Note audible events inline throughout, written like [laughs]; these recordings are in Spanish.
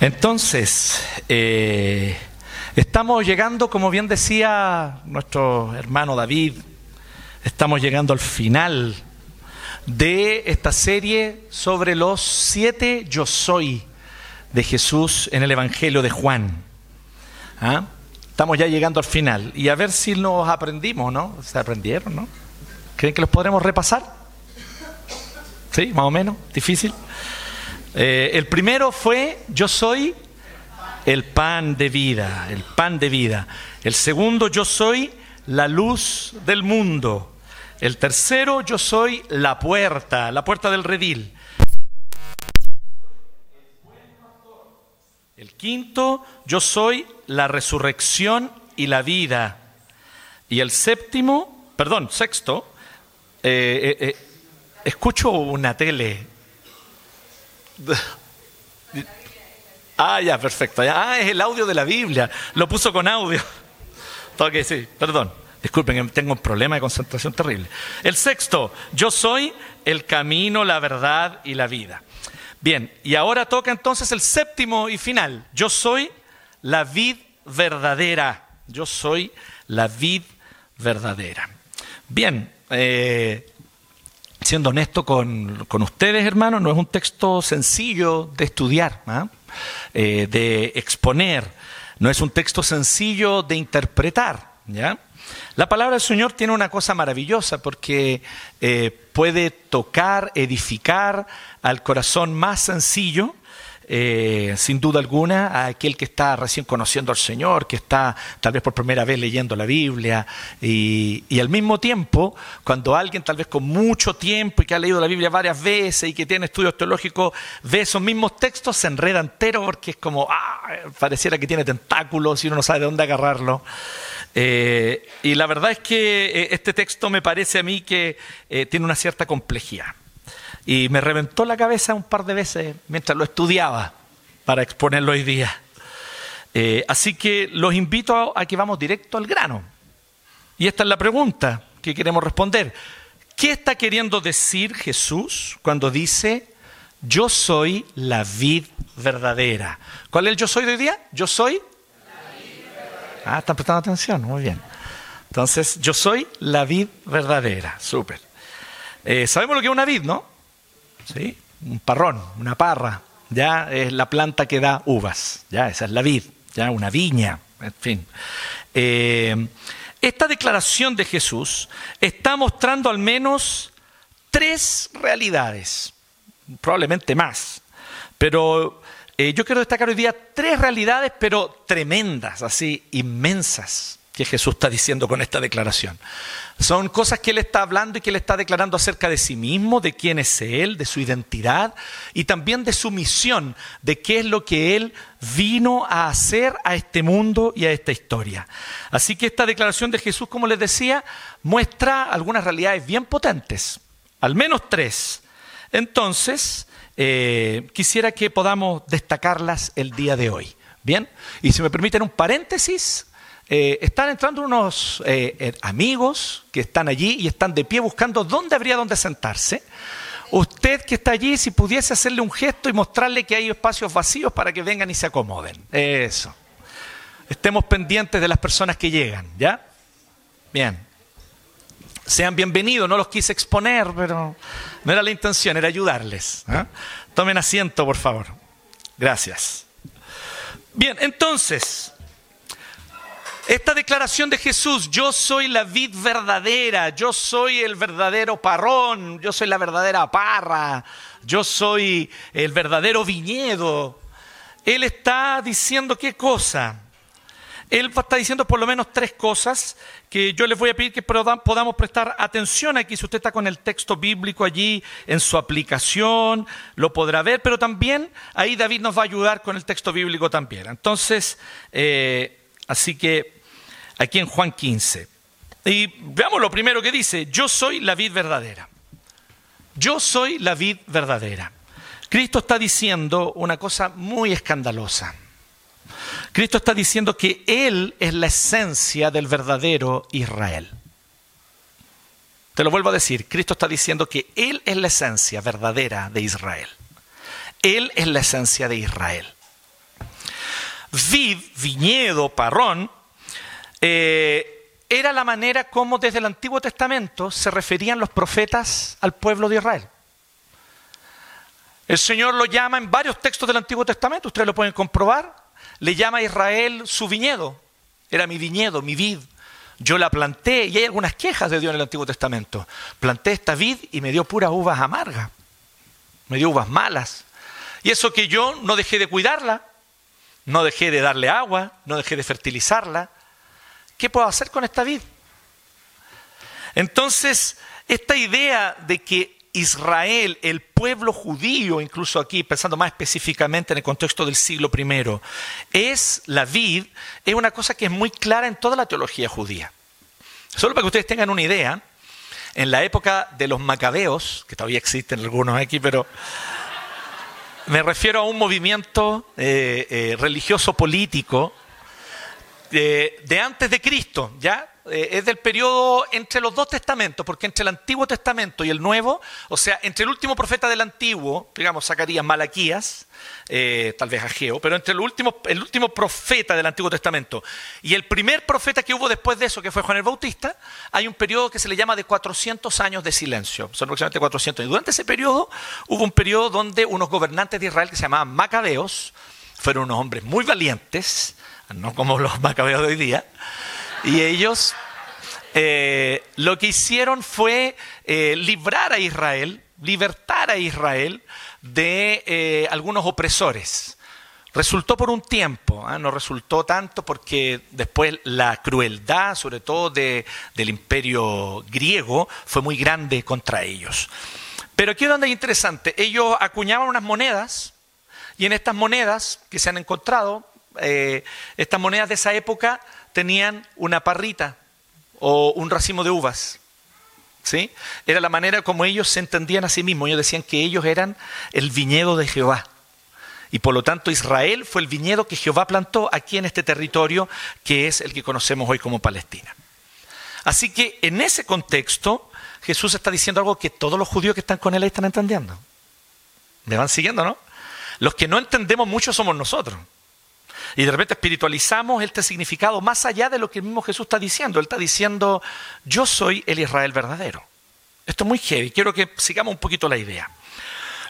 Entonces, eh, estamos llegando, como bien decía nuestro hermano David, estamos llegando al final de esta serie sobre los siete yo soy de Jesús en el Evangelio de Juan. ¿Ah? Estamos ya llegando al final y a ver si nos aprendimos, ¿no? ¿Se aprendieron, no? ¿Creen que los podremos repasar? ¿Sí? Más o menos. ¿Difícil? Eh, el primero fue, yo soy el pan de vida, el pan de vida. El segundo, yo soy la luz del mundo. El tercero, yo soy la puerta, la puerta del redil. El quinto, yo soy la resurrección y la vida. Y el séptimo, perdón, sexto, eh, eh, escucho una tele [laughs] Ah, ya, perfecto. Ah, es el audio de la Biblia. Lo puso con audio. [laughs] Ok, sí, perdón. Disculpen, tengo un problema de concentración terrible. El sexto, yo soy el camino, la verdad y la vida. Bien, y ahora toca entonces el séptimo y final. Yo soy la vid verdadera. Yo soy la vid verdadera. Bien, eh, siendo honesto con, ustedes, hermanos, no es un texto sencillo de estudiar, ¿ah? eh, de exponer, no es un texto sencillo de interpretar. ¿ya? La palabra del Señor tiene una cosa maravillosa porque eh, puede tocar, edificar al corazón más sencillo eh, sin duda alguna, a aquel que está recién conociendo al Señor, que está tal vez por primera vez leyendo la Biblia, y, al mismo tiempo, cuando alguien tal vez con mucho tiempo y que ha leído la Biblia varias veces y que tiene estudios teológicos, ve esos mismos textos, se enreda entero porque es como, ah, pareciera que tiene tentáculos y uno no sabe de dónde agarrarlo. Eh, y la verdad es que eh, este texto me parece a mí que tiene una cierta complejidad. Y me reventó la cabeza un par de veces mientras lo estudiaba para exponerlo hoy día. Eh, así que los invito a, que vamos directo al grano. Y esta es la pregunta que queremos responder. ¿Qué está queriendo decir Jesús cuando dice, yo soy la vid verdadera? ¿Cuál es el yo soy de hoy día? Yo soy... Ah, están prestando atención, muy bien. Entonces, yo soy la vid verdadera, súper. Eh, sabemos lo que es una vid, ¿no? ¿Sí? un parrón, una parra, ya es la planta que da uvas, ya esa es la vid, ya una viña, en fin. Eh, esta declaración de Jesús está mostrando al menos tres realidades, probablemente más, pero eh, yo quiero destacar hoy día tres realidades, pero tremendas, así, inmensas, que Jesús está diciendo con esta declaración. Son cosas que Él está hablando y que Él está declarando acerca de sí mismo, de quién es Él, de su identidad y también de su misión, de qué es lo que Él vino a hacer a este mundo y a esta historia. Así que esta declaración de Jesús, como les decía, muestra algunas realidades bien potentes, al menos tres. Entonces, eh, quisiera que podamos destacarlas el día de hoy. Bien, y si me permiten un paréntesis, eh, están entrando unos eh, eh, amigos que están allí y están de pie buscando dónde habría donde sentarse. Usted que está allí, si pudiese hacerle un gesto y mostrarle que hay espacios vacíos para que vengan y se acomoden. Eso. Estemos pendientes de las personas que llegan, ¿ya? Bien. Sean bienvenidos, no los quise exponer, pero no era la intención, era ayudarles. Tomen asiento, por favor. Gracias. Bien, entonces, esta declaración de Jesús, yo soy la vid verdadera, yo soy el verdadero parrón, yo soy la verdadera parra, yo soy el verdadero viñedo. Él está diciendo qué cosa. Él está diciendo por lo menos tres cosas que yo les voy a pedir que podamos prestar atención aquí. Si usted está con el texto bíblico allí en su aplicación, lo podrá ver, pero también ahí David nos va a ayudar con el texto bíblico también. Entonces, eh, así que aquí en Juan 15. Y veamos lo primero que dice, yo soy la vid verdadera. Yo soy la vid verdadera. Cristo está diciendo una cosa muy escandalosa. Cristo está diciendo que Él es la esencia del verdadero Israel. Te lo vuelvo a decir, Cristo está diciendo que Él es la esencia verdadera de Israel. Él es la esencia de Israel. vid, viñedo, parrón, eh, era la manera como desde el Antiguo Testamento se referían los profetas al pueblo de Israel. El Señor lo llama en varios textos del Antiguo Testamento, ustedes lo pueden comprobar, le llama a Israel su viñedo, era mi viñedo, mi vid. Yo la planté y hay algunas quejas de Dios en el Antiguo Testamento. Planté esta vid y me dio puras uvas amargas, me dio uvas malas. Y eso que yo no dejé de cuidarla, no dejé de darle agua, no dejé de fertilizarla. ¿Qué puedo hacer con esta vid? Entonces, esta idea de que Israel, el pueblo judío, incluso aquí pensando más específicamente en el contexto del siglo I, es la vid, es una cosa que es muy clara en toda la teología judía. Solo para que ustedes tengan una idea, en la época de los macabeos, que todavía existen algunos aquí, pero me refiero a un movimiento eh, eh, religioso político de, antes de Cristo, ¿ya? Eh, es del periodo entre los dos testamentos, porque entre el Antiguo Testamento y el Nuevo, o sea, entre el último profeta del Antiguo, digamos Zacarías, Malaquías, eh, tal vez Ageo, pero entre el último, el último profeta del Antiguo Testamento y el primer profeta que hubo después de eso, que fue Juan el Bautista, hay un periodo que se le llama de 400 años de silencio, son aproximadamente 400. Y durante ese periodo hubo un periodo donde unos gobernantes de Israel que se llamaban Macabeos, fueron unos hombres muy valientes, no como los Macabeos de hoy día, y ellos eh, lo que hicieron fue eh, librar a Israel, libertar a Israel de eh, algunos opresores. Resultó por un tiempo, ¿ah? no resultó tanto porque después la crueldad, sobre todo del imperio griego, fue muy grande contra ellos. Pero aquí es donde es interesante, ellos acuñaban unas monedas y en estas monedas que se han encontrado, estas monedas de esa época tenían una parrita o un racimo de uvas. ¿Sí? Era la manera como ellos se entendían a sí mismos. Ellos decían que ellos eran el viñedo de Jehová. Y por lo tanto Israel fue el viñedo que Jehová plantó aquí en este territorio que es el que conocemos hoy como Palestina. Así que en ese contexto Jesús está diciendo algo que todos los judíos que están con él están entendiendo. ¿Me van siguiendo, no? Los que no entendemos mucho somos nosotros. Y de repente espiritualizamos este significado más allá de lo que el mismo Jesús está diciendo. Él está diciendo, yo soy el Israel verdadero. Esto es muy heavy, quiero que sigamos un poquito la idea.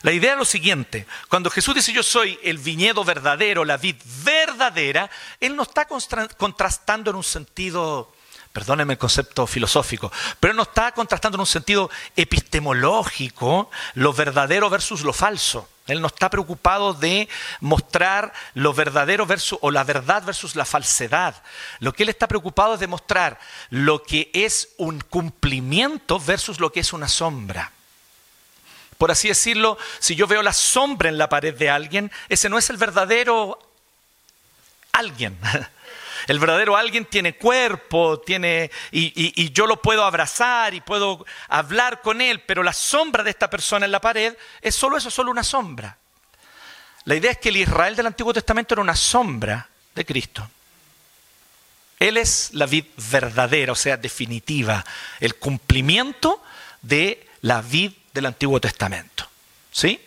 La idea es lo siguiente, cuando Jesús dice yo soy el viñedo verdadero, la vid verdadera, Él no está contrastando en un sentido perdónenme el concepto filosófico, pero no está contrastando en un sentido epistemológico lo verdadero versus lo falso. Él no está preocupado de mostrar lo verdadero versus, o la verdad versus la falsedad. Lo que él está preocupado es de mostrar lo que es un cumplimiento versus lo que es una sombra. Por así decirlo, si yo veo la sombra en la pared de alguien, ese no es el verdadero alguien. [laughs] El verdadero alguien tiene cuerpo, tiene y, yo lo puedo abrazar y puedo hablar con él, pero la sombra de esta persona en la pared es solo eso, solo una sombra. La idea es que el Israel del Antiguo Testamento era una sombra de Cristo. Él es la vid verdadera, o sea, definitiva, el cumplimiento de la vid del Antiguo Testamento. ¿Sí?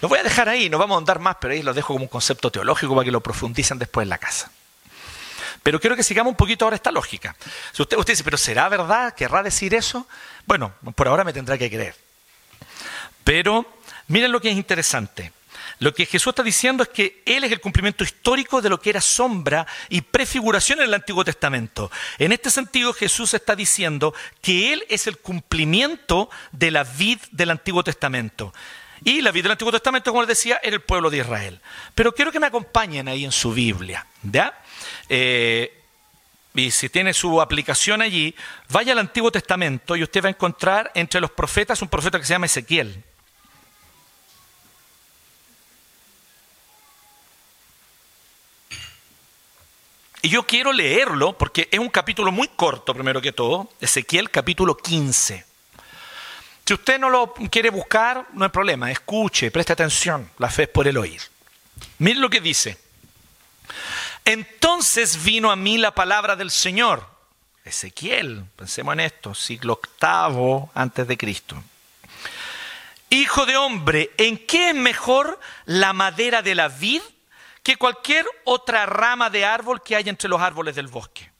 Lo voy a dejar ahí, no vamos a andar más, pero ahí lo dejo como un concepto teológico para que lo profundicen después en la casa. Pero quiero que sigamos un poquito ahora esta lógica. Si usted, dice, pero ¿será verdad? ¿Querrá decir eso? Bueno, por ahora me tendrá que creer. Pero miren lo que es interesante. Lo que Jesús está diciendo es que Él es el cumplimiento histórico de lo que era sombra y prefiguración en el Antiguo Testamento. En este sentido, Jesús está diciendo que Él es el cumplimiento de la vid del Antiguo Testamento. Y la vid del Antiguo Testamento, como les decía, era el pueblo de Israel. Pero quiero que me acompañen ahí en su Biblia. ¿ya? Eh, y si tiene su aplicación allí, vaya al Antiguo Testamento y usted va a encontrar entre los profetas un profeta que se llama Ezequiel. Y yo quiero leerlo porque es un capítulo muy corto, primero que todo, Ezequiel capítulo 15. Si usted no lo quiere buscar, no hay problema, escuche, preste atención, la fe es por el oír. Mire lo que dice. Entonces vino a mí la palabra del Señor. Ezequiel, pensemos en esto, siglo octavo antes de Cristo. Hijo de hombre, ¿en qué es mejor la madera de la vid que cualquier otra rama de árbol que haya entre los árboles del bosque.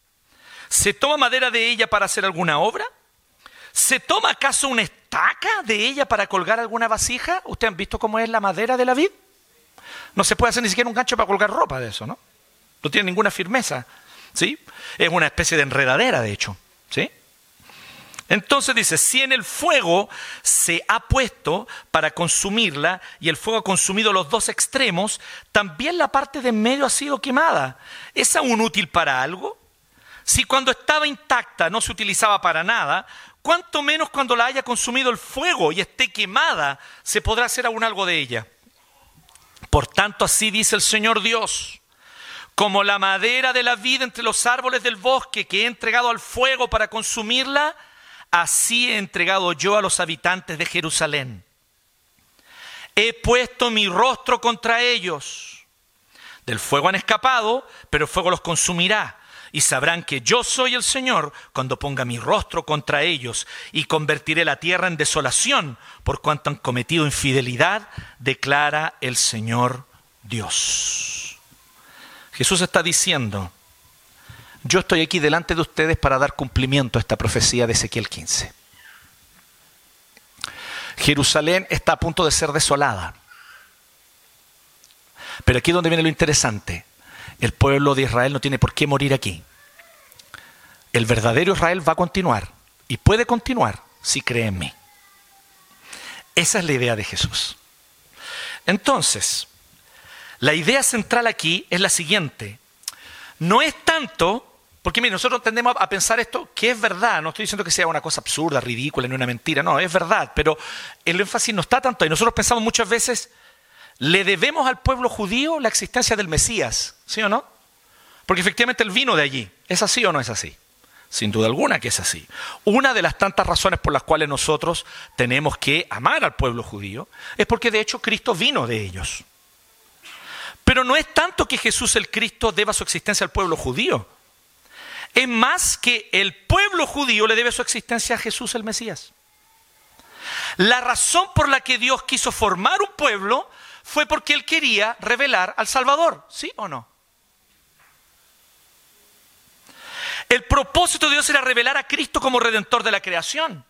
¿Se toma madera de ella para hacer alguna obra? ¿Se toma acaso una estaca de ella para colgar alguna vasija? ¿Ustedes han visto cómo es la madera de la vid? No se puede hacer ni siquiera un gancho para colgar ropa de eso, ¿no? No tiene ninguna firmeza, ¿sí? Es una especie de enredadera, de hecho, ¿sí? Entonces dice, si en el fuego se ha puesto para consumirla y el fuego ha consumido los dos extremos, también la parte de en medio ha sido quemada. ¿Es aún útil para algo? Si cuando estaba intacta no se utilizaba para nada, cuánto menos cuando la haya consumido el fuego y esté quemada, se podrá hacer aún algo de ella. Por tanto, así dice el Señor Dios, como la madera de la vida entre los árboles del bosque que he entregado al fuego para consumirla, así he entregado yo a los habitantes de Jerusalén. He puesto mi rostro contra ellos. Del fuego han escapado, pero el fuego los consumirá y sabrán que yo soy el Señor cuando ponga mi rostro contra ellos y convertiré la tierra en desolación por cuanto han cometido infidelidad, declara el Señor Dios. Jesús está diciendo, yo estoy aquí delante de ustedes para dar cumplimiento a esta profecía de Ezequiel 15. Jerusalén está a punto de ser desolada. Pero aquí es donde viene lo interesante. El pueblo de Israel no tiene por qué morir aquí. El verdadero Israel va a continuar y puede continuar si cree en mí. Esa es la idea de Jesús. Entonces, la idea central aquí es la siguiente. No es tanto, porque mire, nosotros tendemos a pensar esto que es verdad, no estoy diciendo que sea una cosa absurda, ridícula, ni una mentira, no, es verdad, pero el énfasis no está tanto ahí. Nosotros pensamos muchas veces, le debemos al pueblo judío la existencia del Mesías, ¿sí o no? Porque efectivamente él vino de allí. ¿Es así o no es así? Sin duda alguna que es así. Una de las tantas razones por las cuales nosotros tenemos que amar al pueblo judío es porque de hecho Cristo vino de ellos. Pero no es tanto que Jesús el Cristo deba su existencia al pueblo judío. Es más que el pueblo judío le debe su existencia a Jesús el Mesías. La razón por la que Dios quiso formar un pueblo fue porque Él quería revelar al Salvador, ¿sí o no? El propósito de Dios era revelar a Cristo como redentor de la creación.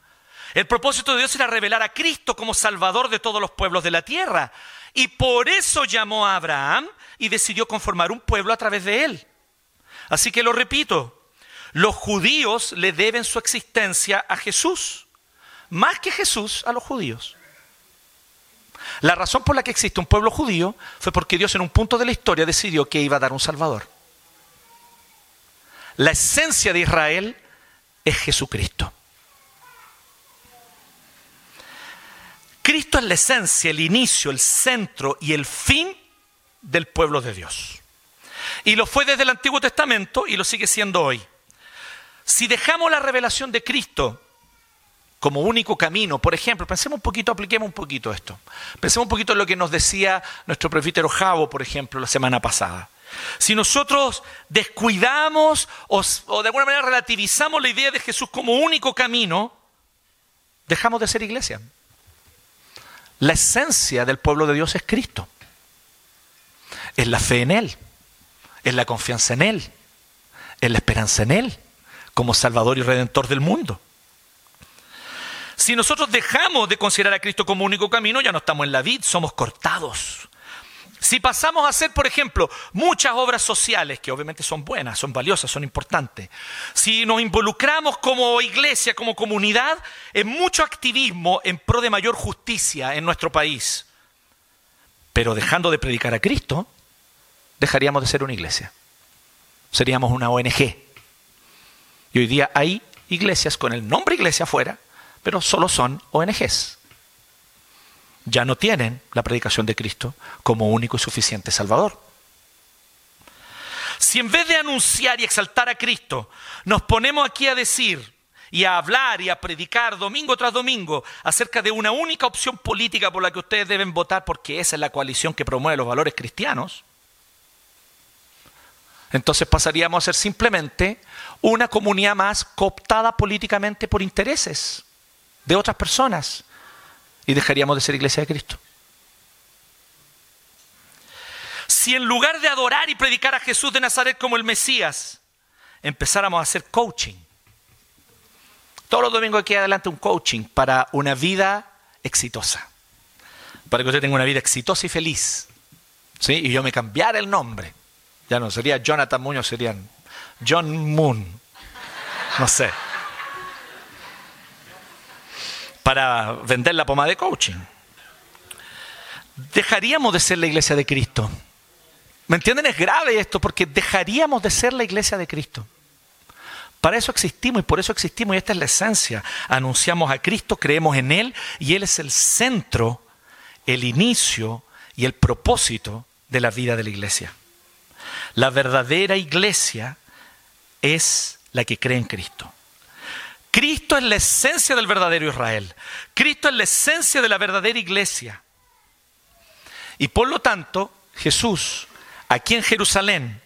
El propósito de Dios era revelar a Cristo como salvador de todos los pueblos de la tierra. Y por eso llamó a Abraham y decidió conformar un pueblo a través de él. Así que lo repito, los judíos le deben su existencia a Jesús, más que Jesús a los judíos. La razón por la que existe un pueblo judío fue porque Dios en un punto de la historia decidió que iba a dar un Salvador. La esencia de Israel es Jesucristo. Cristo es la esencia, el inicio, el centro y el fin del pueblo de Dios. Y lo fue desde el Antiguo Testamento y lo sigue siendo hoy. Si dejamos la revelación de Cristo como único camino, por ejemplo, pensemos un poquito, apliquemos un poquito esto. Pensemos un poquito en lo que nos decía nuestro prefítero Javo, por ejemplo, la semana pasada. Si nosotros descuidamos o, de alguna manera relativizamos la idea de Jesús como único camino, dejamos de ser iglesia. La esencia del pueblo de Dios es Cristo. Es la fe en Él, es la confianza en Él, es la esperanza en Él, como Salvador y Redentor del mundo. Si nosotros dejamos de considerar a Cristo como único camino, ya no estamos en la vid, somos cortados. Si pasamos a hacer, por ejemplo, muchas obras sociales, que obviamente son buenas, son valiosas, son importantes, si nos involucramos como iglesia, como comunidad, en mucho activismo en pro de mayor justicia en nuestro país, pero dejando de predicar a Cristo, dejaríamos de ser una iglesia. Seríamos una ONG. Y hoy día hay iglesias con el nombre iglesia afuera, pero solo son ONGs ya no tienen la predicación de Cristo como único y suficiente Salvador. Si en vez de anunciar y exaltar a Cristo, nos ponemos aquí a decir y a hablar y a predicar domingo tras domingo acerca de una única opción política por la que ustedes deben votar porque esa es la coalición que promueve los valores cristianos, entonces pasaríamos a ser simplemente una comunidad más cooptada políticamente por intereses de otras personas y dejaríamos de ser iglesia de Cristo. si en lugar de adorar y predicar a Jesús de Nazaret como el Mesías, empezáramos a hacer coaching. Todos los domingos aquí adelante un coaching para una vida exitosa. Para que usted tenga una vida exitosa y feliz. ¿Sí? Y yo me cambiara el nombre. Ya no sería Jonathan Muñoz, serían John Moon. No sé. Para vender la pomada de coaching. Dejaríamos de ser la iglesia de Cristo. ¿Me entienden? Es grave esto porque dejaríamos de ser la iglesia de Cristo. Para eso existimos y por eso existimos y esta es la esencia. Anunciamos a Cristo, creemos en Él y Él es el centro, el inicio y el propósito de la vida de la iglesia. La verdadera iglesia es la que cree en Cristo. Cristo es la esencia del verdadero Israel. Cristo es la esencia de la verdadera iglesia. Y por lo tanto, Jesús, aquí en Jerusalén,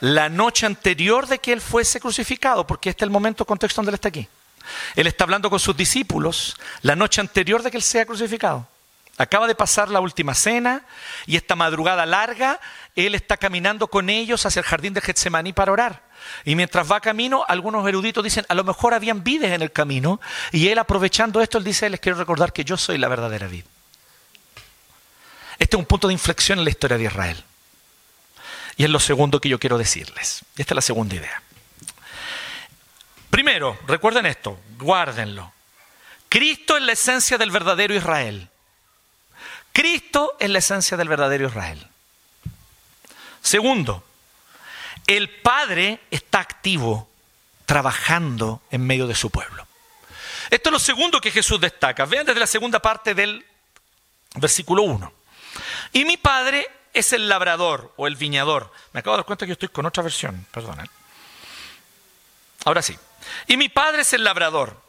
la noche anterior de que Él fuese crucificado, porque este es el momento, contexto donde Él está aquí. Él está hablando con sus discípulos la noche anterior de que Él sea crucificado. Acaba de pasar la última cena y esta madrugada larga, Él está caminando con ellos hacia el jardín de Getsemaní para orar. Y mientras va camino, algunos eruditos dicen, a lo mejor habían vides en el camino, y Él aprovechando esto, Él dice, les quiero recordar que yo soy la verdadera vid. Este es un punto de inflexión en la historia de Israel. Y es lo segundo que yo quiero decirles. Esta es la segunda idea. Primero, recuerden esto, guárdenlo. Cristo es la esencia del verdadero Israel. Cristo es la esencia del verdadero Israel. Segundo, el Padre está activo, trabajando en medio de su pueblo. Esto es lo segundo que Jesús destaca. Vean desde la segunda parte del versículo 1. Y mi Padre es el labrador o el viñador. Me acabo de dar cuenta que estoy con otra versión, perdonen. Ahora sí. Y mi Padre es el labrador.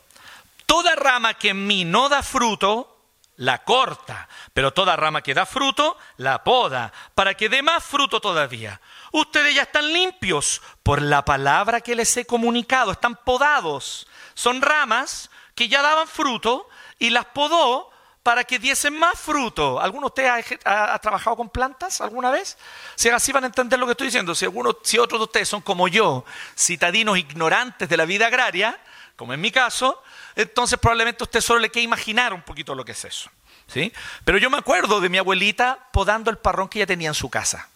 Toda rama que en mí no da fruto, la corta, pero toda rama que da fruto, la poda, para que dé más fruto todavía. Ustedes ya están limpios por la palabra que les he comunicado, están podados. Son ramas que ya daban fruto y las podó para que diesen más fruto. ¿Alguno de ustedes ha, trabajado con plantas alguna vez? Si así van a entender lo que estoy diciendo. Si, si otros de ustedes son como yo, citadinos ignorantes de la vida agraria, como en mi caso, entonces probablemente usted solo le quede imaginar un poquito lo que es eso. ¿sí? Pero yo me acuerdo de mi abuelita podando el parrón que ella tenía en su casa.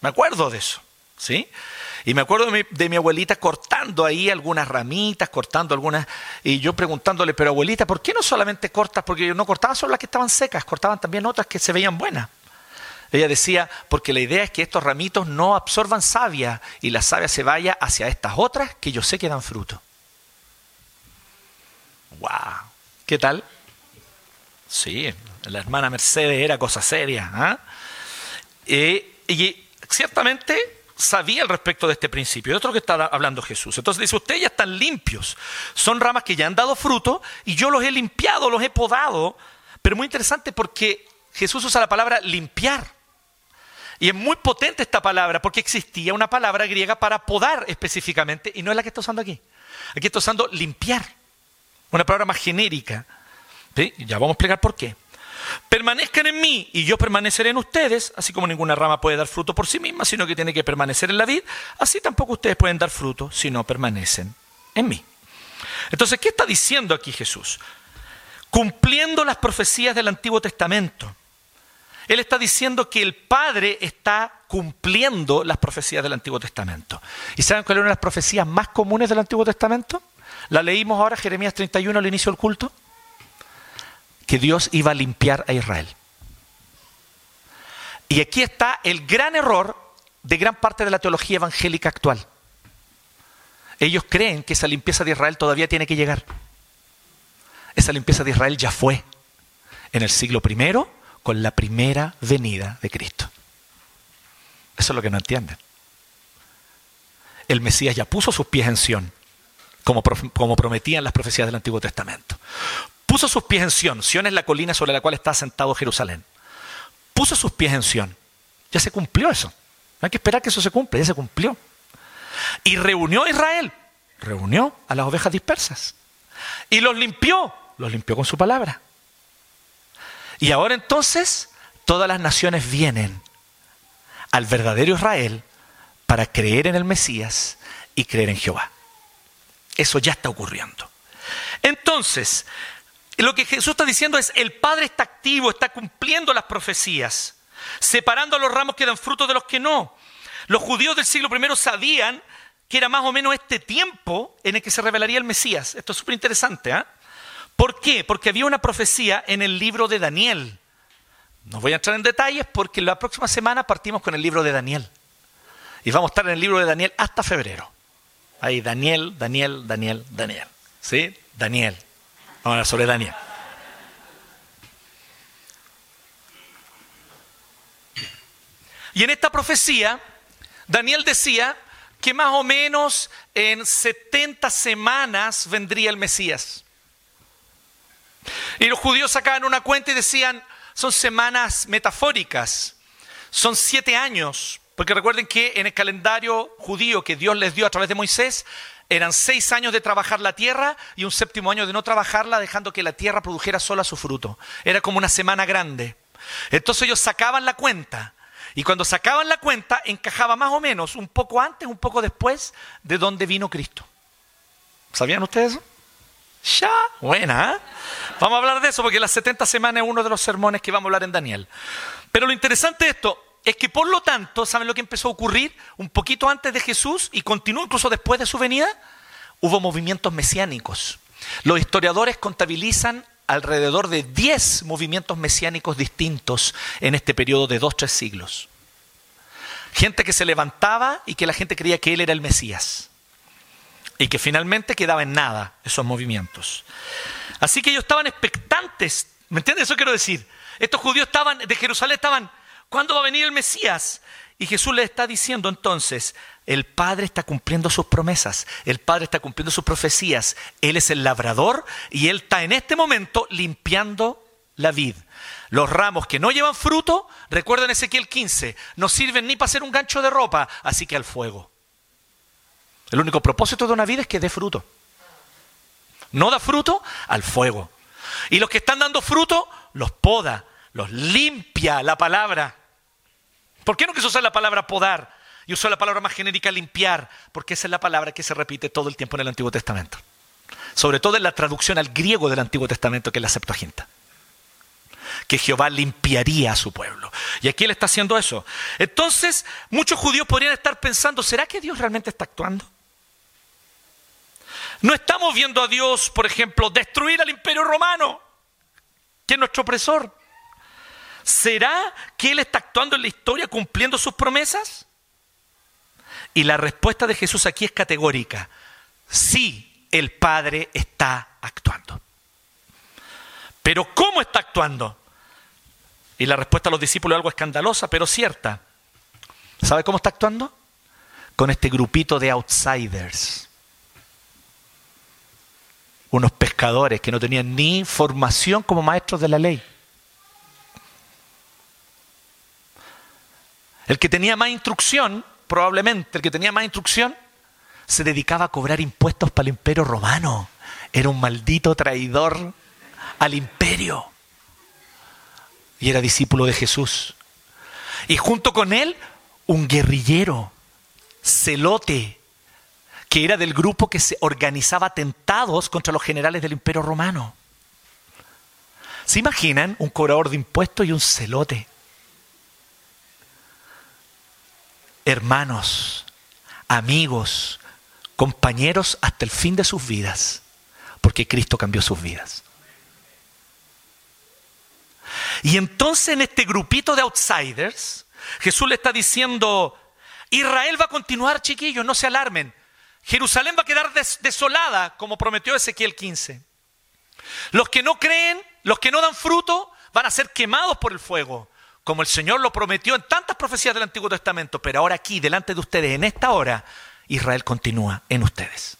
Me acuerdo de eso. ¿sí? Y me acuerdo de mi, abuelita cortando ahí algunas ramitas, cortando algunas, y yo preguntándole, pero abuelita, ¿por qué no solamente cortas? Porque yo no cortaba solo las que estaban secas, cortaban también otras que se veían buenas. Ella decía, porque la idea es que estos ramitos no absorban savia y la savia se vaya hacia estas otras que yo sé que dan fruto. ¡Wow! ¿Qué tal? Sí, la hermana Mercedes era cosa seria. ¿ah? Eh, y ciertamente sabía al respecto de este principio. De otro que está hablando Jesús. Entonces dice, ustedes ya están limpios. Son ramas que ya han dado fruto y yo los he limpiado, los he podado. Pero muy interesante porque Jesús usa la palabra limpiar. Y es muy potente esta palabra porque existía una palabra griega para podar específicamente y no es la que está usando aquí. Aquí está usando limpiar. Una palabra más genérica. Ya vamos a explicar por qué. Permanezcan en mí y yo permaneceré en ustedes, así como ninguna rama puede dar fruto por sí misma, sino que tiene que permanecer en la vid, así tampoco ustedes pueden dar fruto si no permanecen en mí. Entonces, ¿qué está diciendo aquí Jesús? Cumpliendo las profecías del Antiguo Testamento. Él está diciendo que el Padre está cumpliendo las profecías del Antiguo Testamento. ¿Y saben cuáles eran las profecías más comunes del Antiguo Testamento? La leímos ahora, Jeremías 31, al inicio del culto que Dios iba a limpiar a Israel. Y aquí está el gran error de gran parte de la teología evangélica actual. Ellos creen que esa limpieza de Israel todavía tiene que llegar. Esa limpieza de Israel ya fue en el siglo I con la primera venida de Cristo. Eso es lo que no entienden. El Mesías ya puso sus pies en Sión, como, como prometían las profecías del Antiguo Testamento puso sus pies en Sión. Sión es la colina sobre la cual está sentado Jerusalén. Puso sus pies en Sión. Ya se cumplió eso. No hay que esperar que eso se cumpla, ya se cumplió. Y reunió a Israel, reunió a las ovejas dispersas. Y los limpió, los limpió con su palabra. Y ahora entonces todas las naciones vienen al verdadero Israel para creer en el Mesías y creer en Jehová. Eso ya está ocurriendo. Entonces, lo que Jesús está diciendo es, el Padre está activo, está cumpliendo las profecías, separando a los ramos que dan fruto de los que no. Los judíos del siglo I sabían que era más o menos este tiempo en el que se revelaría el Mesías. Esto es súper interesante. ¿ah? ¿Por qué? Porque había una profecía en el libro de Daniel. No voy a entrar en detalles porque la próxima semana partimos con el libro de Daniel. Y vamos a estar en el libro de Daniel hasta febrero. Ahí, Daniel, Daniel, Daniel, Daniel. ¿Sí? Daniel. Vamos a hablar sobre Daniel. Y en esta profecía, Daniel decía que más o menos en 70 semanas vendría el Mesías. Y los judíos sacaban una cuenta y decían, son semanas metafóricas, son siete años, porque recuerden que en el calendario judío que Dios les dio a través de Moisés, eran seis años de trabajar la tierra y un séptimo año de no trabajarla, dejando que la tierra produjera sola su fruto. Era como una semana grande. Entonces ellos sacaban la cuenta. Y cuando sacaban la cuenta, encajaba más o menos un poco antes, un poco después de donde vino Cristo. ¿Sabían ustedes eso? Ya, buena. ¿eh? Vamos a hablar de eso porque las 70 semanas es uno de los sermones que vamos a hablar en Daniel. Pero lo interesante de esto es que por lo tanto, ¿saben lo que empezó a ocurrir? Un poquito antes de Jesús y continuó incluso después de su venida, hubo movimientos mesiánicos. Los historiadores contabilizan alrededor de 10 movimientos mesiánicos distintos en este periodo de dos, tres siglos. Gente que se levantaba y que la gente creía que él era el Mesías y que finalmente quedaba en nada esos movimientos. Así que ellos estaban expectantes, ¿me entiendes eso quiero decir? Estos judíos estaban de Jerusalén estaban, ¿cuándo va a venir el Mesías? Y Jesús les está diciendo entonces, el Padre está cumpliendo sus promesas, el Padre está cumpliendo sus profecías, Él es el labrador y Él está en este momento limpiando la vid. Los ramos que no llevan fruto, recuerden Ezequiel 15, no sirven ni para hacer un gancho de ropa, así que al fuego. El único propósito de una vida es que dé fruto. No da fruto al fuego. Y los que están dando fruto, los poda, los limpia la palabra. ¿Por qué no quiso usar la palabra podar? Y usó la palabra más genérica limpiar, porque esa es la palabra que se repite todo el tiempo en el Antiguo Testamento. Sobre todo en la traducción al griego del Antiguo Testamento, que es la Septuaginta. Que Jehová limpiaría a su pueblo. Y aquí él está haciendo eso. Entonces, muchos judíos podrían estar pensando, ¿será que Dios realmente está actuando? No estamos viendo a Dios, por ejemplo, destruir al imperio romano, que es nuestro opresor. ¿Será que Él está actuando en la historia cumpliendo sus promesas? Y la respuesta de Jesús aquí es categórica. Sí, el Padre está actuando. Pero ¿cómo está actuando? Y la respuesta a los discípulos es algo escandalosa, pero cierta. ¿Sabe cómo está actuando? Con este grupito de outsiders unos pescadores que no tenían ni formación como maestros de la ley. El que tenía más instrucción, probablemente el que tenía más instrucción, se dedicaba a cobrar impuestos para el imperio romano. Era un maldito traidor al imperio. Y era discípulo de Jesús. Y junto con él, un guerrillero, celote, que era del grupo que se organizaba atentados contra los generales del Imperio Romano. ¿Se imaginan un cobrador de impuestos y un celote? Hermanos, amigos, compañeros hasta el fin de sus vidas, porque Cristo cambió sus vidas. Y entonces en este grupito de outsiders, Jesús le está diciendo, Israel va a continuar, chiquillos, no se alarmen. Jerusalén va a quedar desolada, como prometió Ezequiel 15. Los que no creen, los que no dan fruto, van a ser quemados por el fuego, como el Señor lo prometió en tantas profecías del Antiguo Testamento. Pero ahora aquí, delante de ustedes, en esta hora, Israel continúa en ustedes.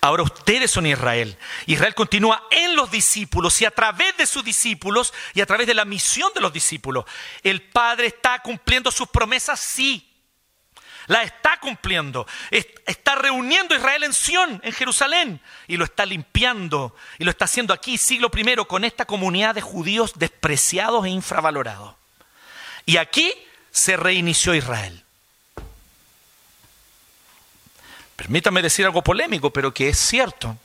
Ahora ustedes son Israel. Israel continúa en los discípulos y a través de sus discípulos y a través de la misión de los discípulos. El Padre está cumpliendo sus promesas, sí la está cumpliendo. Está reuniendo a Israel en Sión, en Jerusalén, y lo está limpiando. Y lo está haciendo aquí, siglo I, con esta comunidad de judíos despreciados e infravalorados. Y aquí se reinició Israel. Permítame decir algo polémico, pero que es cierto.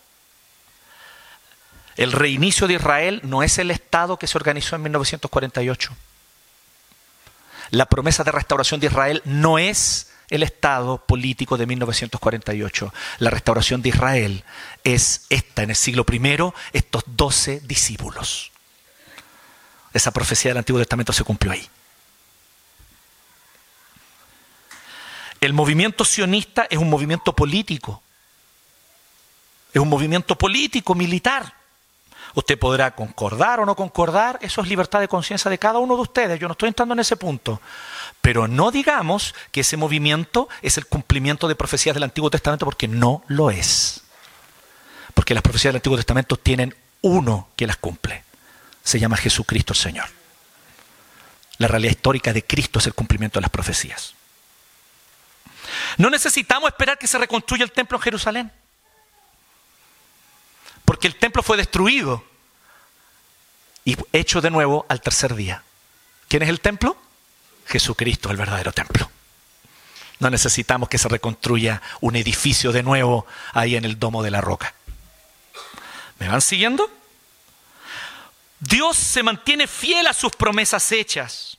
El reinicio de Israel no es el Estado que se organizó en 1948. La promesa de restauración de Israel no es el Estado político de 1948. La restauración de Israel es esta, en el siglo I, estos doce discípulos. Esa profecía del Antiguo Testamento se cumplió ahí. El movimiento sionista es un movimiento político. Es un movimiento político, militar. Usted podrá concordar o no concordar, eso es libertad de conciencia de cada uno de ustedes. Yo no estoy entrando en ese punto. Pero no digamos que ese movimiento es el cumplimiento de profecías del Antiguo Testamento porque no lo es. Porque las profecías del Antiguo Testamento tienen uno que las cumple. Se llama Jesucristo el Señor. La realidad histórica de Cristo es el cumplimiento de las profecías. No necesitamos esperar que se reconstruya el templo en Jerusalén. Porque el templo fue destruido y hecho de nuevo al tercer día. ¿Quién es el templo? Jesucristo, el verdadero templo. No necesitamos que se reconstruya un edificio de nuevo ahí en el domo de la roca. ¿Me van siguiendo? Dios se mantiene fiel a sus promesas hechas.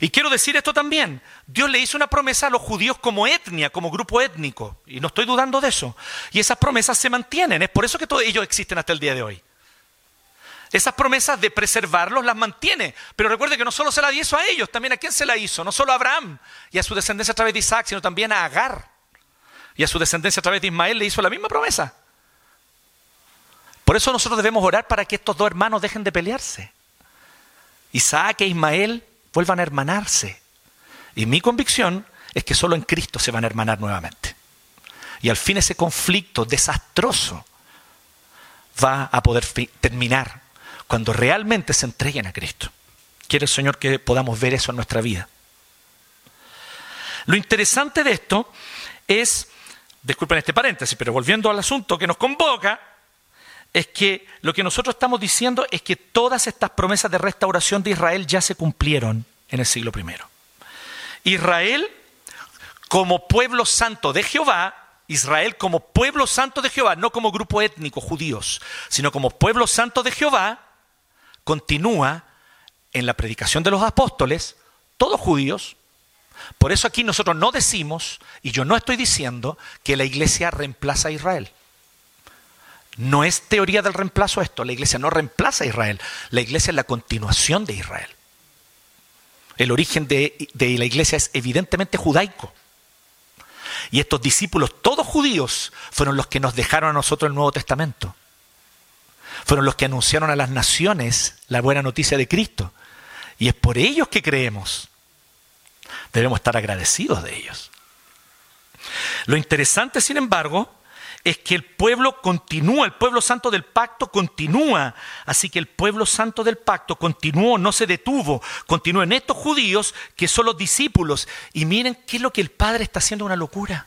Y quiero decir esto también. Dios le hizo una promesa a los judíos como etnia, como grupo étnico. Y no estoy dudando de eso. Y esas promesas se mantienen. Es por eso que todos ellos existen hasta el día de hoy. Esas promesas de preservarlos las mantiene. Pero recuerde que no solo se la hizo a ellos, también a quién se la hizo. No solo a Abraham y a su descendencia a través de Isaac, sino también a Agar. Y a su descendencia a través de Ismael le hizo la misma promesa. Por eso nosotros debemos orar para que estos dos hermanos dejen de pelearse. Isaac e Ismael vuelvan a hermanarse. Y mi convicción es que solo en Cristo se van a hermanar nuevamente. Y al fin ese conflicto desastroso va a poder terminar cuando realmente se entreguen a Cristo. Quiere el Señor que podamos ver eso en nuestra vida. Lo interesante de esto es, disculpen este paréntesis, pero volviendo al asunto que nos convoca, es que lo que nosotros estamos diciendo es que todas estas promesas de restauración de Israel ya se cumplieron en el siglo I. Israel como pueblo santo de Jehová, Israel como pueblo santo de Jehová, no como grupo étnico judíos, sino como pueblo santo de Jehová, continúa en la predicación de los apóstoles, todos judíos. Por eso aquí nosotros no decimos, y yo no estoy diciendo, que la iglesia reemplaza a Israel. No es teoría del reemplazo esto. La iglesia no reemplaza a Israel. La iglesia es la continuación de Israel. El origen de, de, la iglesia es evidentemente judaico. Y estos discípulos, todos judíos, fueron los que nos dejaron a nosotros el Nuevo Testamento. Fueron los que anunciaron a las naciones la buena noticia de Cristo. Y es por ellos que creemos. Debemos estar agradecidos de ellos. Lo interesante, sin embargo, es que el pueblo continúa, el pueblo santo del pacto continúa. Así que el pueblo santo del pacto continuó, no se detuvo, continuó en estos judíos que son los discípulos. Y miren qué es lo que el Padre está haciendo una locura.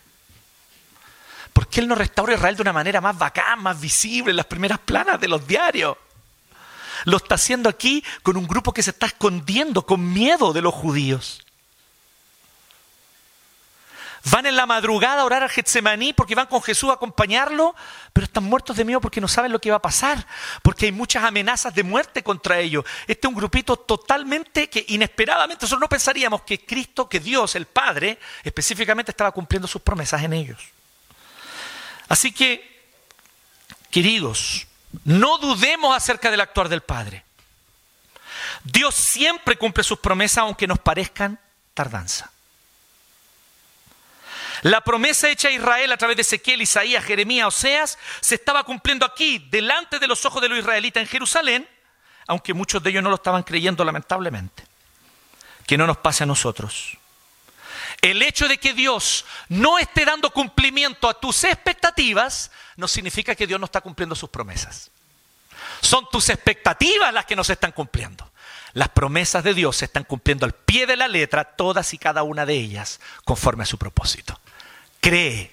¿Por qué Él no restaura Israel de una manera más bacán, más visible, en las primeras planas de los diarios? Lo está haciendo aquí con un grupo que se está escondiendo, con miedo de los judíos. Van en la madrugada a orar a Getsemaní porque van con Jesús a acompañarlo, pero están muertos de miedo porque no saben lo que va a pasar, porque hay muchas amenazas de muerte contra ellos. Este es un grupito totalmente que inesperadamente nosotros no pensaríamos que Cristo, que Dios, el Padre, específicamente estaba cumpliendo sus promesas en ellos. Así que, queridos, no dudemos acerca del actuar del Padre. Dios siempre cumple sus promesas aunque nos parezcan tardanza. La promesa hecha a Israel a través de Ezequiel, Isaías, Jeremías, Oseas, se estaba cumpliendo aquí, delante de los ojos de los israelitas en Jerusalén, aunque muchos de ellos no lo estaban creyendo lamentablemente. Que no nos pase a nosotros. El hecho de que Dios no esté dando cumplimiento a tus expectativas no significa que Dios no está cumpliendo sus promesas. Son tus expectativas las que no se están cumpliendo. Las promesas de Dios se están cumpliendo al pie de la letra, todas y cada una de ellas, conforme a su propósito. Cree,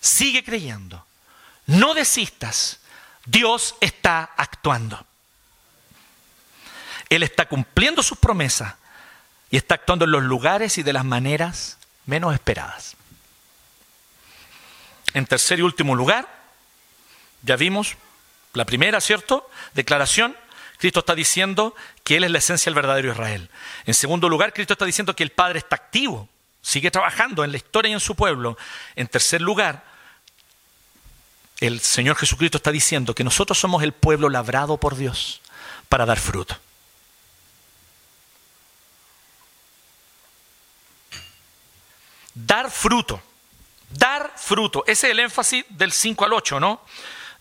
sigue creyendo, no desistas, Dios está actuando. Él está cumpliendo sus promesas y está actuando en los lugares y de las maneras menos esperadas. En tercer y último lugar, ya vimos la primera, ¿cierto? Declaración. Cristo está diciendo que Él es la esencia del verdadero Israel. En segundo lugar, Cristo está diciendo que el Padre está activo, sigue trabajando en la historia y en su pueblo. En tercer lugar, el Señor Jesucristo está diciendo que nosotros somos el pueblo labrado por Dios para dar fruto. Dar fruto. Dar fruto. Ese es el énfasis del 5 al 8, ¿no?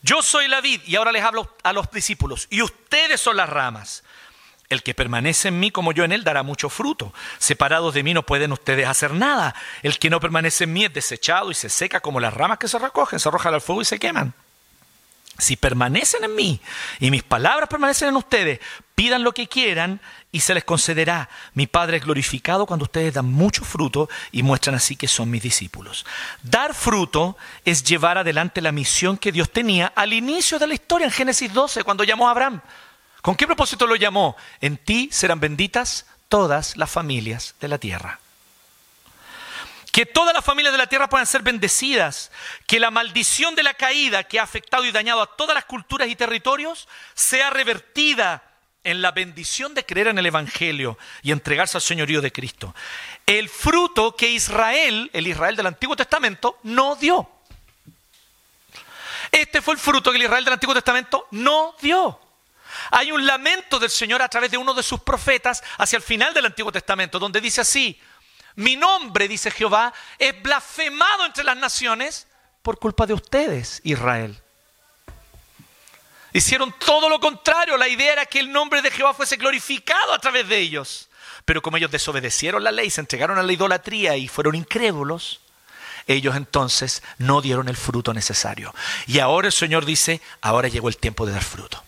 Yo soy la vid y ahora les hablo a los discípulos y ustedes son las ramas. El que permanece en mí como yo en él dará mucho fruto. Separados de mí no pueden ustedes hacer nada. El que no permanece en mí es desechado y se seca como las ramas que se recogen, se arrojan al fuego y se queman. Si permanecen en mí y mis palabras permanecen en ustedes, pidan lo que quieran y se les concederá. Mi Padre es glorificado cuando ustedes dan mucho fruto y muestran así que son mis discípulos. Dar fruto es llevar adelante la misión que Dios tenía al inicio de la historia, en Génesis 12, cuando llamó a Abraham. ¿Con qué propósito lo llamó? En ti serán benditas todas las familias de la tierra que todas las familias de la tierra puedan ser bendecidas, que la maldición de la caída que ha afectado y dañado a todas las culturas y territorios sea revertida en la bendición de creer en el Evangelio y entregarse al señorío de Cristo. El fruto que Israel, el Israel del Antiguo Testamento, no dio. Este fue el fruto que el Israel del Antiguo Testamento no dio. Hay un lamento del Señor a través de uno de sus profetas hacia el final del Antiguo Testamento, donde dice así, mi nombre, dice Jehová, es blasfemado entre las naciones por culpa de ustedes, Israel. Hicieron todo lo contrario. La idea era que el nombre de Jehová fuese glorificado a través de ellos. Pero como ellos desobedecieron la ley, se entregaron a la idolatría y fueron incrédulos, ellos entonces no dieron el fruto necesario. Y ahora el Señor dice, ahora llegó el tiempo de dar fruto.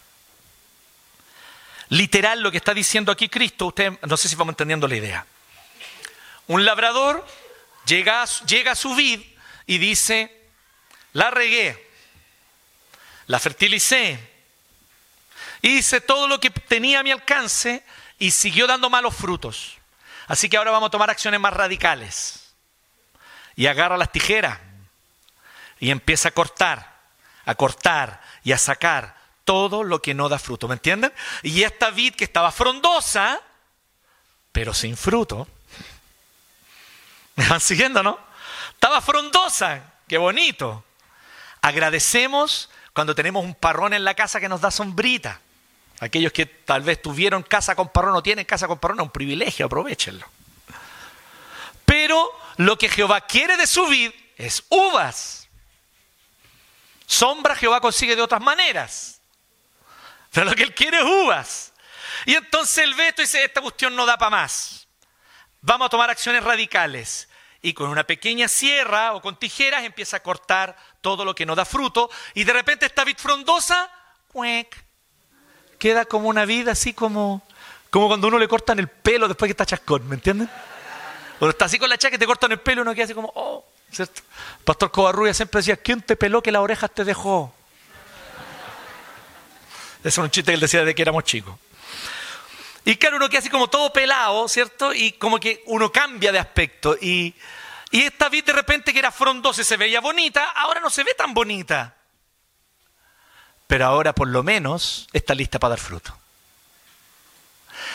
Literal lo que está diciendo aquí Cristo, usted no sé si vamos entendiendo la idea. Un labrador llega, a su vid y dice, la regué, la fertilicé, hice todo lo que tenía a mi alcance y siguió dando malos frutos. Así que ahora vamos a tomar acciones más radicales. Y agarra las tijeras y empieza a cortar, a cortar y a sacar todo lo que no da fruto. ¿Me entienden? Y esta vid que estaba frondosa, pero sin fruto, ¿Me van siguiendo, no? Estaba frondosa, qué bonito. Agradecemos cuando tenemos un parrón en la casa que nos da sombrita. Aquellos que tal vez tuvieron casa con parrón o tienen casa con parrón, es un privilegio, aprovechenlo. Pero lo que Jehová quiere de su vid es uvas. Sombra Jehová consigue de otras maneras. Pero lo que él quiere es uvas. Y entonces el veto dice, esta cuestión no da para más vamos a tomar acciones radicales. Y con una pequeña sierra o con tijeras empieza a cortar todo lo que no da fruto. Y de repente esta vid frondosa, queda como una vida así como, como cuando uno le cortan el pelo después que está chascón, ¿me entienden? Cuando está así con la chaca y te cortan el pelo, uno queda así como, oh, ¿cierto? Pastor Covarrubia siempre decía, ¿quién te peló que las orejas te dejó? Ese es un chiste que él decía de que éramos chicos. Y claro, uno queda así como todo pelado, ¿cierto? Y como que uno cambia de aspecto. Y, esta vid de repente que era frondosa se veía bonita, ahora no se ve tan bonita. Pero ahora por lo menos está lista para dar fruto.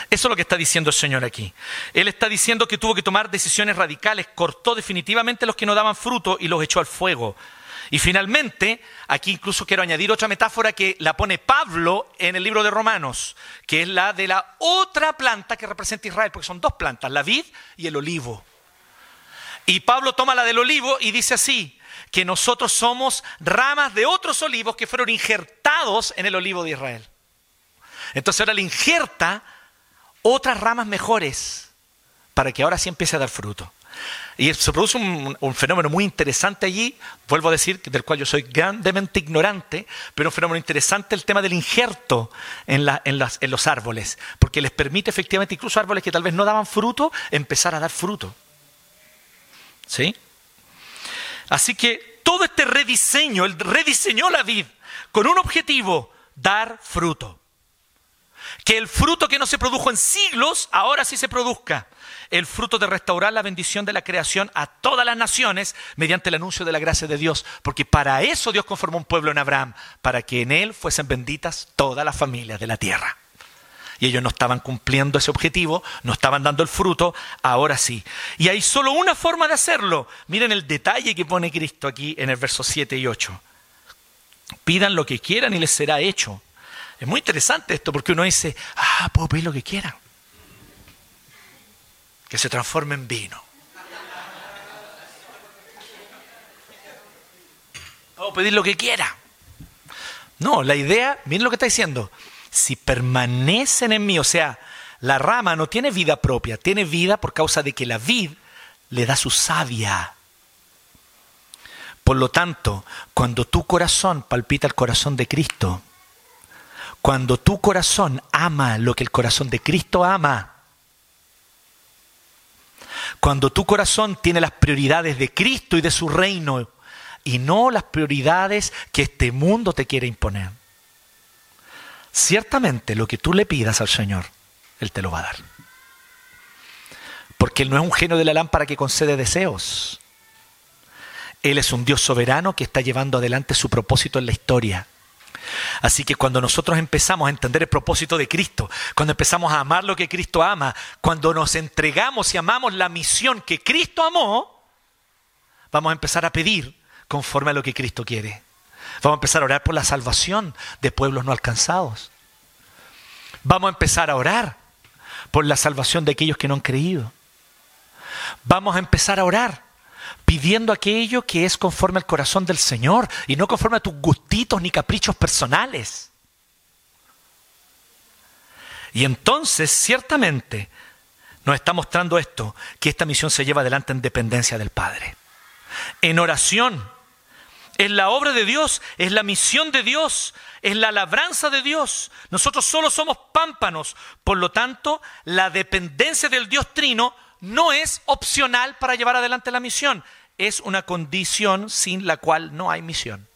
Eso es lo que está diciendo el Señor aquí. Él está diciendo que tuvo que tomar decisiones radicales, cortó definitivamente los que no daban fruto y los echó al fuego. Y finalmente, aquí incluso quiero añadir otra metáfora que la pone Pablo en el libro de Romanos, que es la de la otra planta que representa Israel, porque son dos plantas, la vid y el olivo. Y Pablo toma la del olivo y dice así, que nosotros somos ramas de otros olivos que fueron injertados en el olivo de Israel. Entonces ahora le injerta otras ramas mejores para que ahora sí empiece a dar fruto. Y se produce un, fenómeno muy interesante allí, vuelvo a decir, del cual yo soy grandemente ignorante, pero un fenómeno interesante el tema del injerto en, los árboles, porque les permite efectivamente, incluso árboles que tal vez no daban fruto, empezar a dar fruto. ¿Sí? Así que todo este rediseño, él rediseñó la vid con un objetivo, dar fruto. Que el fruto que no se produjo en siglos, ahora sí se produzca. El fruto de restaurar la bendición de la creación a todas las naciones mediante el anuncio de la gracia de Dios. Porque para eso Dios conformó un pueblo en Abraham, para que en él fuesen benditas todas las familias de la tierra. Y ellos no estaban cumpliendo ese objetivo, no estaban dando el fruto, ahora sí. Y hay solo una forma de hacerlo. Miren el detalle que pone Cristo aquí en el verso 7 y 8. Pidan lo que quieran y les será hecho. Es muy interesante esto porque uno dice, ah, puedo pedir lo que quieran. Que se transforme en vino. Puedo pedir lo que quiera. No, la idea, miren lo que está diciendo. Si permanecen en mí, o sea, la rama no tiene vida propia, tiene vida por causa de que la vid le da su savia. Por lo tanto, cuando tu corazón palpita el corazón de Cristo, cuando tu corazón ama lo que el corazón de Cristo ama, cuando tu corazón tiene las prioridades de Cristo y de su reino y no las prioridades que este mundo te quiere imponer, ciertamente lo que tú le pidas al Señor, Él te lo va a dar. Porque Él no es un genio de la lámpara que concede deseos. Él es un Dios soberano que está llevando adelante su propósito en la historia. Así que cuando nosotros empezamos a entender el propósito de Cristo, cuando empezamos a amar lo que Cristo ama, cuando nos entregamos y amamos la misión que Cristo amó, vamos a empezar a pedir conforme a lo que Cristo quiere. Vamos a empezar a orar por la salvación de pueblos no alcanzados. Vamos a empezar a orar por la salvación de aquellos que no han creído. Vamos a empezar a orar pidiendo aquello que es conforme al corazón del Señor y no conforme a tus gustitos ni caprichos personales. Y entonces, ciertamente, nos está mostrando esto, que esta misión se lleva adelante en dependencia del Padre. En oración, es la obra de Dios, es la misión de Dios, es la labranza de Dios. Nosotros solo somos pámpanos, por lo tanto, la dependencia del Dios trino no es opcional para llevar adelante la misión, es una condición sin la cual no hay misión.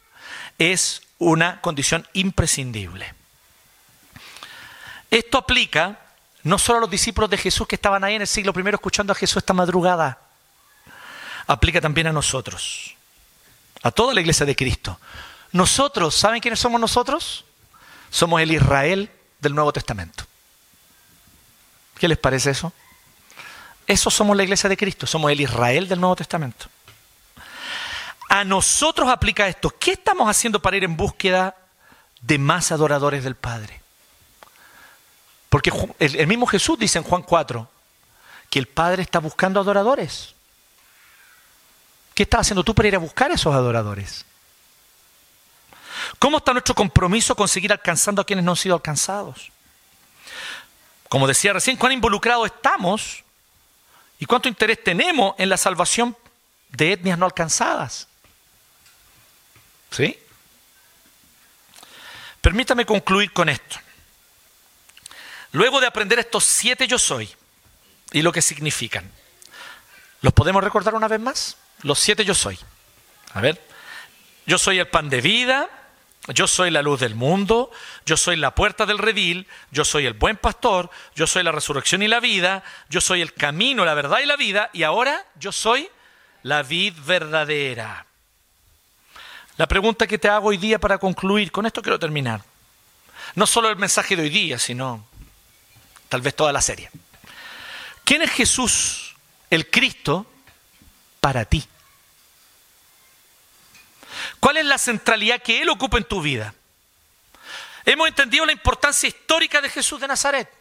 Es una condición imprescindible. Esto aplica no solo a los discípulos de Jesús que estaban ahí en el siglo I escuchando a Jesús esta madrugada, aplica también a nosotros, a toda la iglesia de Cristo. Nosotros, ¿saben quiénes somos nosotros? Somos el Israel del Nuevo Testamento. ¿Qué les parece eso? Eso somos la iglesia de Cristo, somos el Israel del Nuevo Testamento. A nosotros aplica esto. ¿Qué estamos haciendo para ir en búsqueda de más adoradores del Padre? Porque el mismo Jesús dice en Juan 4 que el Padre está buscando adoradores. ¿Qué estás haciendo tú para ir a buscar a esos adoradores? ¿Cómo está nuestro compromiso con seguir alcanzando a quienes no han sido alcanzados? Como decía recién, ¿cuán involucrados estamos y cuánto interés tenemos en la salvación de etnias no alcanzadas? ¿Sí? Permítame concluir con esto. Luego de aprender estos siete yo soy y lo que significan, ¿los podemos recordar una vez más? Los siete yo soy. A ver, yo soy el pan de vida, yo soy la luz del mundo, yo soy la puerta del redil, yo soy el buen pastor, yo soy la resurrección y la vida, yo soy el camino, la verdad y la vida, y ahora yo soy la vid verdadera. La pregunta que te hago hoy día para concluir, con esto quiero terminar. No solo el mensaje de hoy día, sino tal vez toda la serie. ¿Quién es Jesús, el Cristo, para ti? ¿Cuál es la centralidad que Él ocupa en tu vida? Hemos entendido la importancia histórica de Jesús de Nazaret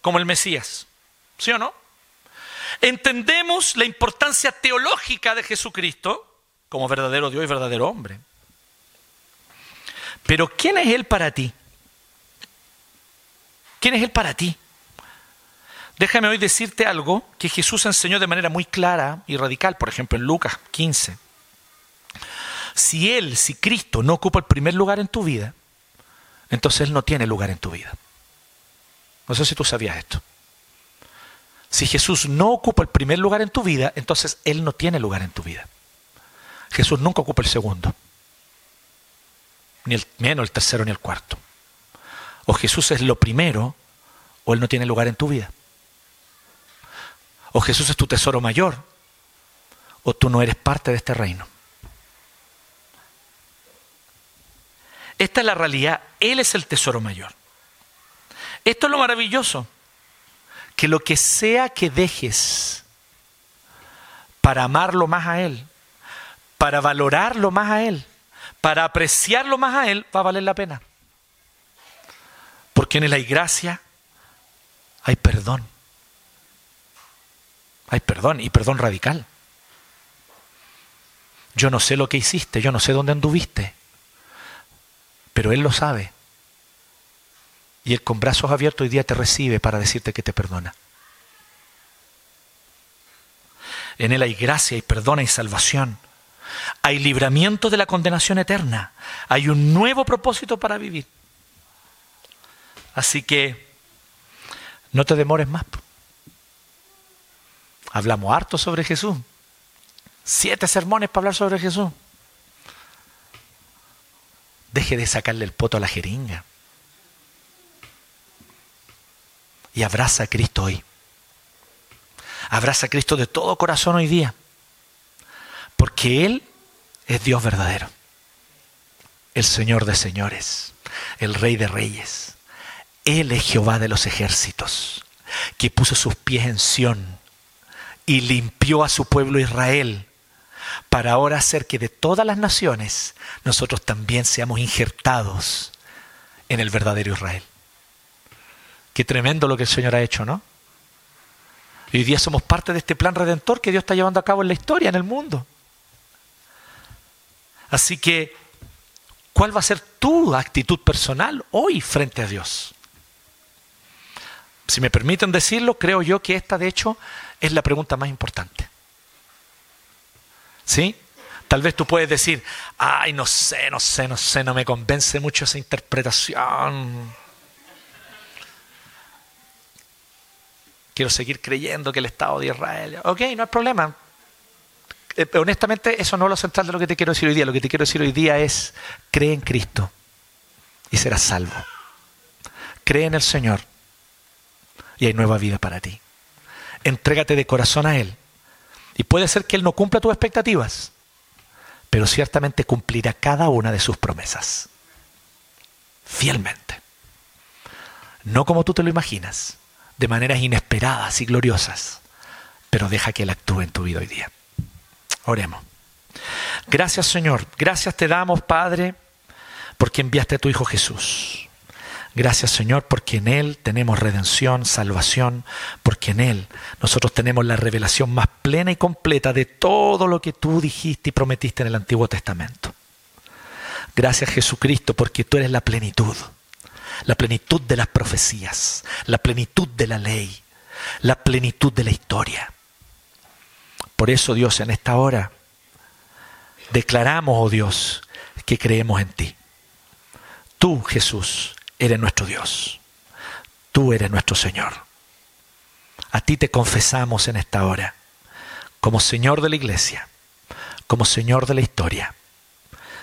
como el Mesías, ¿sí o no? Entendemos la importancia teológica de Jesucristo como verdadero Dios y verdadero hombre. Pero ¿quién es Él para ti? ¿Quién es Él para ti? Déjame hoy decirte algo que Jesús enseñó de manera muy clara y radical, por ejemplo en Lucas 15. Si Él, si Cristo no ocupa el primer lugar en tu vida, entonces Él no tiene lugar en tu vida. No sé si tú sabías esto. Si Jesús no ocupa el primer lugar en tu vida, entonces Él no tiene lugar en tu vida. Jesús nunca ocupa el segundo, ni el menos el tercero ni el cuarto. O Jesús es lo primero o Él no tiene lugar en tu vida. O Jesús es tu tesoro mayor o tú no eres parte de este reino. Esta es la realidad. Él es el tesoro mayor. Esto es lo maravilloso. Que lo que sea que dejes para amarlo más a Él, para valorarlo más a Él, para apreciarlo más a Él, va a valer la pena. Porque en Él hay gracia, hay perdón. Hay perdón y perdón radical. Yo no sé lo que hiciste, yo no sé dónde anduviste, pero Él lo sabe. Y Él con brazos abiertos hoy día te recibe para decirte que te perdona. En Él hay gracia y perdona y salvación. Hay libramiento de la condenación eterna. Hay un nuevo propósito para vivir. Así que no te demores más. Hablamos harto sobre Jesús. Siete sermones para hablar sobre Jesús. Deje de sacarle el poto a la jeringa. Y abraza a Cristo hoy. Abraza a Cristo de todo corazón hoy día. Porque Él es Dios verdadero. El Señor de señores. El Rey de reyes. Él es Jehová de los ejércitos. Que puso sus pies en Sión y limpió a su pueblo Israel para ahora hacer que de todas las naciones nosotros también seamos injertados en el verdadero Israel. Qué tremendo lo que el Señor ha hecho, ¿no? Hoy día somos parte de este plan redentor que Dios está llevando a cabo en la historia, en el mundo. Así que, ¿cuál va a ser tu actitud personal hoy frente a Dios? Si me permiten decirlo, creo yo que esta de hecho es la pregunta más importante. ¿Sí? Tal vez tú puedes decir, ay, no sé, no sé, no sé, no me convence mucho esa interpretación. Quiero seguir creyendo que el Estado de Israel. Ok, no hay problema. Eh, honestamente, eso no es lo central de lo que te quiero decir hoy día. Lo que te quiero decir hoy día es, cree en Cristo y serás salvo. Cree en el Señor y hay nueva vida para ti. Entrégate de corazón a Él. Y puede ser que Él no cumpla tus expectativas, pero ciertamente cumplirá cada una de sus promesas. Fielmente. No como tú te lo imaginas, de maneras inesperadas y gloriosas, pero deja que Él actúe en tu vida hoy día. Oremos. Gracias Señor, gracias te damos Padre, porque enviaste a tu Hijo Jesús Gracias Señor porque en Él tenemos redención, salvación, porque en Él nosotros tenemos la revelación más plena y completa de todo lo que tú dijiste y prometiste en el Antiguo Testamento. Gracias Jesucristo porque tú eres la plenitud, la plenitud de las profecías, la plenitud de la ley, la plenitud de la historia. Por eso Dios en esta hora declaramos, oh Dios, que creemos en ti. Tú, Jesús, eres nuestro Dios. Tú eres nuestro Señor. A ti te confesamos en esta hora como Señor de la iglesia, como Señor de la historia.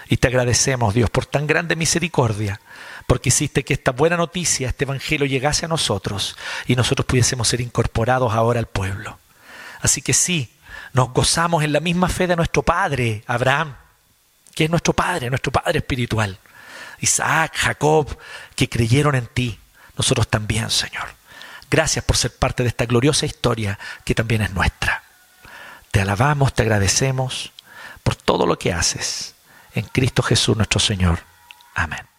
Y te agradecemos, Dios, por tan grande misericordia, porque hiciste que esta buena noticia, este Evangelio llegase a nosotros y nosotros pudiésemos ser incorporados ahora al pueblo. Así que sí, nos gozamos en la misma fe de nuestro Padre, Abraham, que es nuestro Padre, nuestro Padre espiritual. Isaac, Jacob, que creyeron en ti. Nosotros también, Señor. Gracias por ser parte de esta gloriosa historia que también es nuestra. Te alabamos, te agradecemos por todo lo que haces. En Cristo Jesús nuestro Señor. Amén.